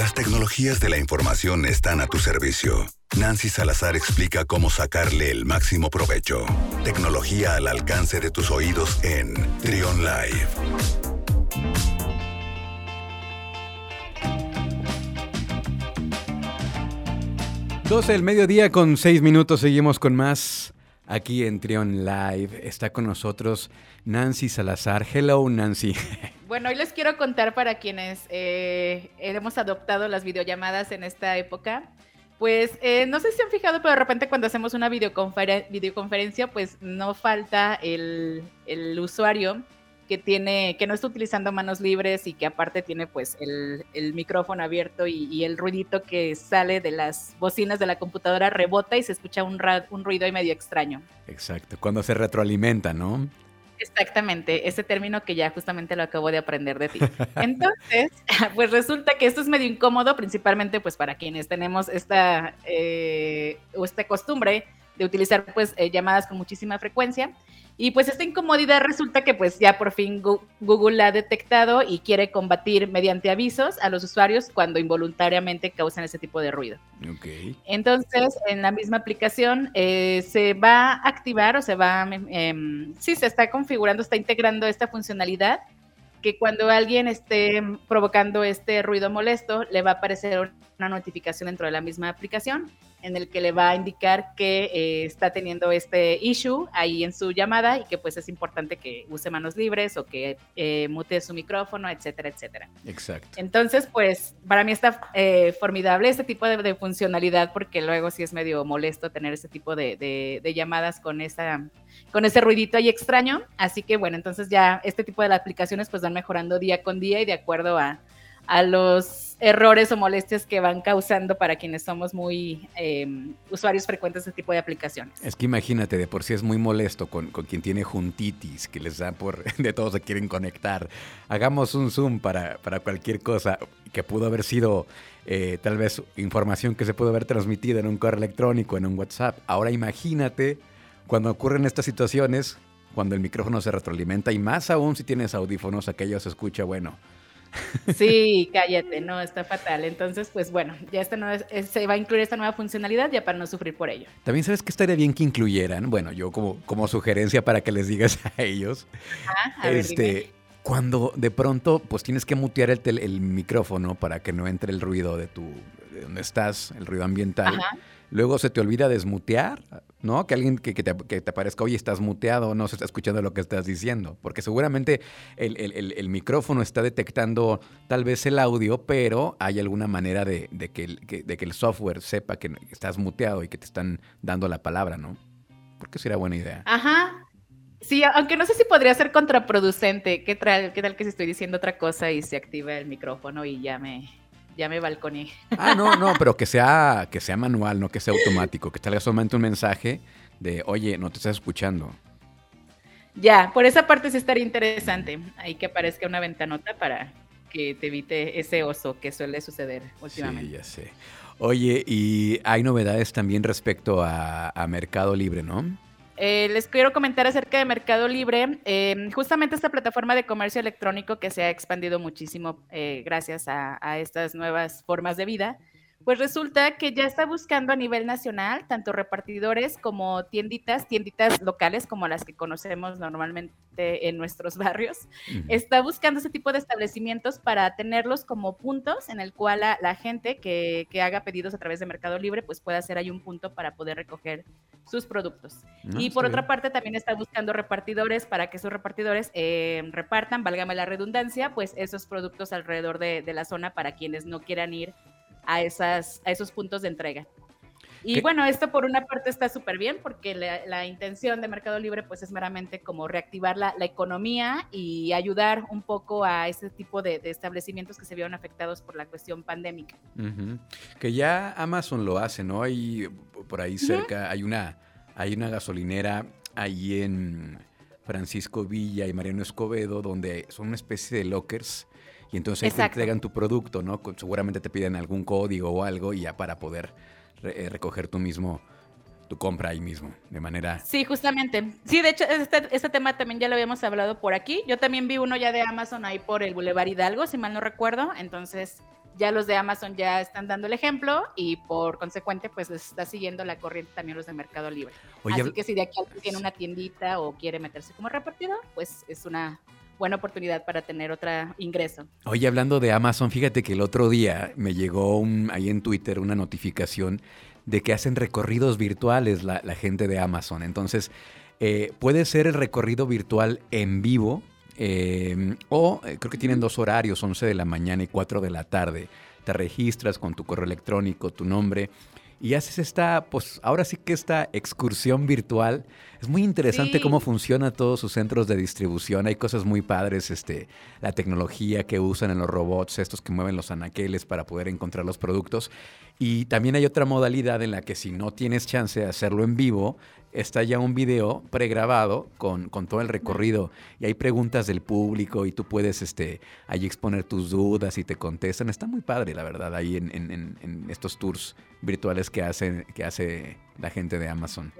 Las tecnologías de la información están a tu servicio. Nancy Salazar explica cómo sacarle el máximo provecho. Tecnología al alcance de tus oídos en Trion Live. 12 del mediodía con 6 minutos, seguimos con más aquí en Trion Live. Está con nosotros Nancy Salazar. Hello, Nancy. Bueno, hoy les quiero contar para quienes eh, hemos adoptado las videollamadas en esta época. Pues eh, no sé si han fijado, pero de repente cuando hacemos una videoconferencia, pues no falta el, el usuario que tiene, que no está utilizando manos libres y que aparte tiene pues el, el micrófono abierto y, el ruidito que sale de las bocinas de la computadora rebota y se escucha un, un ruido medio extraño. Exacto, cuando se retroalimenta, ¿no? Exactamente, ese término que ya justamente lo acabo de aprender de ti. Entonces, pues resulta que esto es medio incómodo, principalmente pues para quienes tenemos esta, eh, esta costumbre de utilizar pues eh, llamadas con muchísima frecuencia. Y pues esta incomodidad resulta que pues ya por fin Google la ha detectado y quiere combatir mediante avisos a los usuarios cuando involuntariamente causan ese tipo de ruido. Okay. Entonces, en la misma aplicación eh, se va a activar o se va, eh, sí, se está configurando, está integrando esta funcionalidad que cuando alguien esté provocando este ruido molesto, le va a aparecer una notificación dentro de la misma aplicación en el que le va a indicar que eh, está teniendo este issue ahí en su llamada y que pues es importante que use manos libres o que eh, mute su micrófono, etcétera, etcétera. Exacto. Entonces, pues para mí está eh, formidable este tipo de, funcionalidad porque luego sí es medio molesto tener este tipo de, de, llamadas con esa con ese ruidito ahí extraño. Así que bueno, entonces ya este tipo de aplicaciones pues van mejorando día con día y de acuerdo a, a los errores o molestias que van causando para quienes somos muy em, usuarios frecuentes de este tipo de aplicaciones. Es que imagínate, de por sí es muy molesto con, con, quien tiene juntitis, que les da por, de todos se quieren conectar. Hagamos un Zoom para, para cualquier cosa que pudo haber sido eh, tal vez información que se pudo haber transmitido en un correo electrónico, en un WhatsApp. Ahora imagínate cuando ocurren estas situaciones, cuando el micrófono se retroalimenta y más aún si tienes audífonos, aquello se escucha, bueno, Sí, cállate, no, está fatal. Entonces, pues bueno, ya esta nueva, se va a incluir esta nueva funcionalidad ya para no sufrir por ello. También sabes que estaría bien que incluyeran, bueno, yo como, como sugerencia para que les digas a ellos, este, cuando de pronto pues tienes que mutear el, el, micrófono para que no entre el ruido de tu, de donde estás, el ruido ambiental. Luego se te olvida desmutear, ¿no? Que alguien que, te, aparezca, oye, estás muteado, no se está escuchando lo que estás diciendo. Porque seguramente el, micrófono está detectando tal vez el audio, pero hay alguna manera de, que, el software sepa que estás muteado y que te están dando la palabra, ¿no? Porque sería buena idea. Ajá. Sí, aunque no sé si podría ser contraproducente. ¿Qué, ¿Qué tal que si estoy diciendo otra cosa y se activa el micrófono y ya me, ya me balconé. Ah, no, no, pero que sea, que sea manual, no que sea automático, que salga solamente un mensaje de, oye, no te estás escuchando. Ya, por esa parte sí estaría interesante. Ahí que aparezca una ventanota para que te evite ese oso que suele suceder últimamente. Sí, ya sé. Oye, y hay novedades también respecto a, a Mercado Libre, ¿no? Eh, les quiero comentar acerca de Mercado Libre. Eh, justamente esta plataforma de comercio electrónico que se ha expandido muchísimo eh, gracias a, estas nuevas formas de vida. Pues resulta que ya está buscando a nivel nacional tanto repartidores como tienditas, tienditas locales como las que conocemos normalmente en nuestros barrios. Está buscando ese tipo de establecimientos para tenerlos como puntos en el cual la, gente que, haga pedidos a través de Mercado Libre pues pueda hacer ahí un punto para poder recoger sus productos. Y por otra parte también está buscando repartidores para que esos repartidores eh, repartan, válgame la redundancia, pues esos productos alrededor de, de la zona para quienes no quieran ir a, esas, a esos puntos de entrega. Y bueno, esto por una parte está súper bien porque la, intención de Mercado Libre pues es meramente como reactivar la, la economía y ayudar un poco a ese tipo de, establecimientos que se vieron afectados por la cuestión pandémica. Que ya Amazon lo hace, ¿no? Hay por ahí cerca, hay, una, hay una gasolinera ahí en Francisco Villa y Mariano Escobedo donde son una especie de lockers y entonces ahí te entregan tu producto, ¿no? Seguramente te piden algún código o algo y ya para poder eh, recoger tú mismo tu compra ahí mismo, de manera... Sí, justamente. Sí, de hecho, este, este, tema también ya lo habíamos hablado por aquí. Yo también vi uno ya de Amazon ahí por el Boulevard Hidalgo, si mal no recuerdo. Entonces, ya los de Amazon ya están dando el ejemplo y por consecuente pues les está siguiendo la corriente también los de Mercado Libre. Así que si de aquí alguien tiene una tiendita o quiere meterse como repartidor, pues es una buena oportunidad para tener otro ingreso. Oye, hablando de Amazon, fíjate que el otro día me llegó un, ahí en Twitter una notificación de que hacen recorridos virtuales la, gente de Amazon. Entonces, eh, puede ser el recorrido virtual en vivo eh, o eh, creo que tienen dos horarios, 11 de la mañana y 4 de la tarde. Te registras con tu correo electrónico, tu nombre y haces esta, pues ahora sí que esta excursión virtual. Es muy interesante cómo funciona todos sus centros de distribución. Hay cosas muy padres, este, la tecnología que usan en los robots, estos que mueven los anaqueles para poder encontrar los productos. Y también hay otra modalidad en la que si no tienes chance de hacerlo en vivo, está ya un video pregrabado con, con todo el recorrido y hay preguntas del público y tú puedes este, ahí exponer tus dudas y te contestan. Está muy padre, la verdad, ahí en, en, en estos tours virtuales que hace, que hace la gente de Amazon.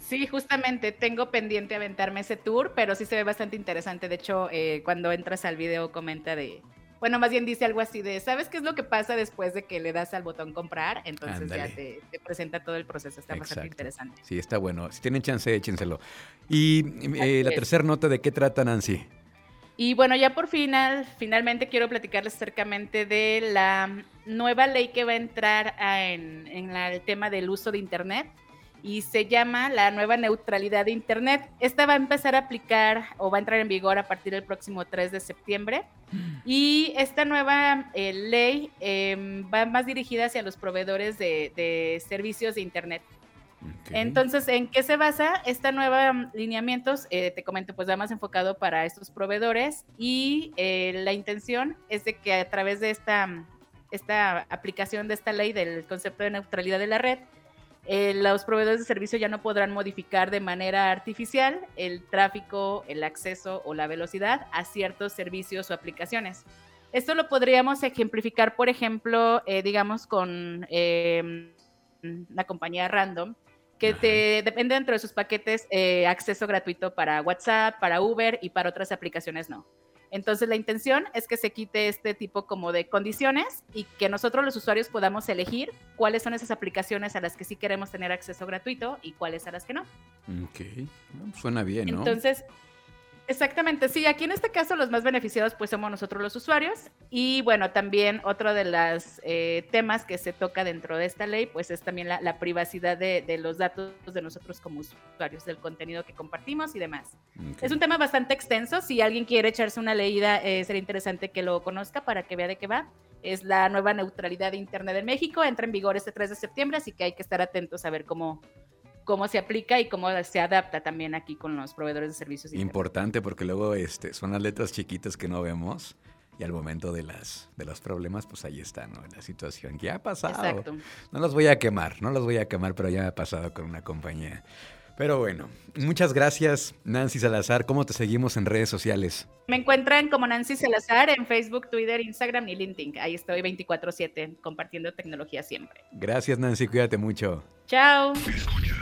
Sí, justamente tengo pendiente aventarme ese tour, pero sí se ve bastante interesante. De hecho, eh, cuando entras al video comenta de bueno, más bien dice algo así de, ¿sabes qué es lo que pasa después de que le das al botón comprar? Entonces ya te, presenta todo el proceso, está bastante interesante. Sí, está bueno. Si tienen chance, échenselo. Y eh, la tercera nota, ¿de qué trata Nancy? Y bueno, ya por final, finalmente quiero platicarles acercamente de la nueva ley que va a entrar en, en el tema del uso de Internet y se llama la nueva neutralidad de Internet. Esta va a empezar a aplicar o va a entrar en vigor a partir del próximo 3 de septiembre. Y esta nueva eh, ley em, va más dirigida hacia los proveedores de, servicios de Internet. Entonces, ¿en qué se basa? Esta nueva mm, lineamientos, eh, te comento, pues va más enfocado para estos proveedores y eh, la intención es de que a través de esta, mm, esta aplicación de esta ley del concepto de neutralidad de la red, eh, los proveedores de servicio ya no podrán modificar de manera artificial el tráfico, el acceso o la velocidad a ciertos servicios o aplicaciones. Esto lo podríamos ejemplificar, por ejemplo, eh, digamos, con eh, una compañía random que te depende dentro de sus paquetes acceso gratuito para WhatsApp, para Uber y para otras aplicaciones no. Entonces la intención es que se quite este tipo como de condiciones y que nosotros los usuarios podamos elegir cuáles son esas aplicaciones a las que sí queremos tener acceso gratuito y cuáles a las que no. Ok, suena bien, ¿no? Entonces, Exactamente, sí, aquí en este caso los más beneficiados pues somos nosotros los usuarios y bueno, también otro de los eh, temas que se toca dentro de esta ley pues es también la, privacidad de, los datos de nosotros como usuarios, del contenido que compartimos y demás. Es un tema bastante extenso, si alguien quiere echarse una leída eh, sería interesante que lo conozca para que vea de qué va. Es la nueva neutralidad de Internet en México, entra en vigor este 3 de septiembre, así que hay que estar atentos a ver cómo, cómo se aplica y cómo se adapta también aquí con los proveedores de servicios. Importante porque luego este, son las letras chiquitas que no vemos y al momento de las de los problemas pues ahí está no la situación que ha pasado Exacto. no los voy a quemar no los voy a quemar pero ya me ha pasado con una compañía pero bueno, muchas gracias Nancy Salazar. ¿Cómo te seguimos en redes sociales? Me encuentran como Nancy Salazar en Facebook, Twitter, Instagram y LinkedIn. Ahí estoy 24/7 compartiendo tecnología siempre. Gracias Nancy, cuídate mucho. Chao.